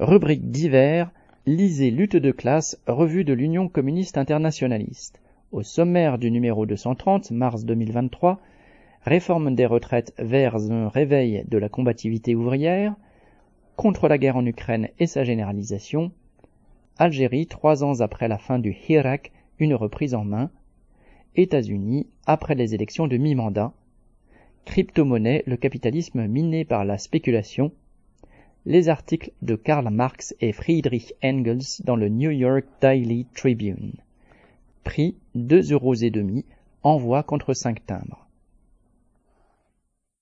Rubrique divers, lisez Lutte de classe, revue de l'Union communiste internationaliste. Au sommaire du numéro 230, mars 2023, réforme des retraites vers un réveil de la combativité ouvrière, contre la guerre en Ukraine et sa généralisation, Algérie, trois ans après la fin du Hirak, une reprise en main, États-Unis, après les élections de mi-mandat, crypto-monnaie, le capitalisme miné par la spéculation, les articles de Karl Marx et Friedrich Engels dans le New York Daily Tribune. Prix 2,5 euros, envoi contre 5 timbres.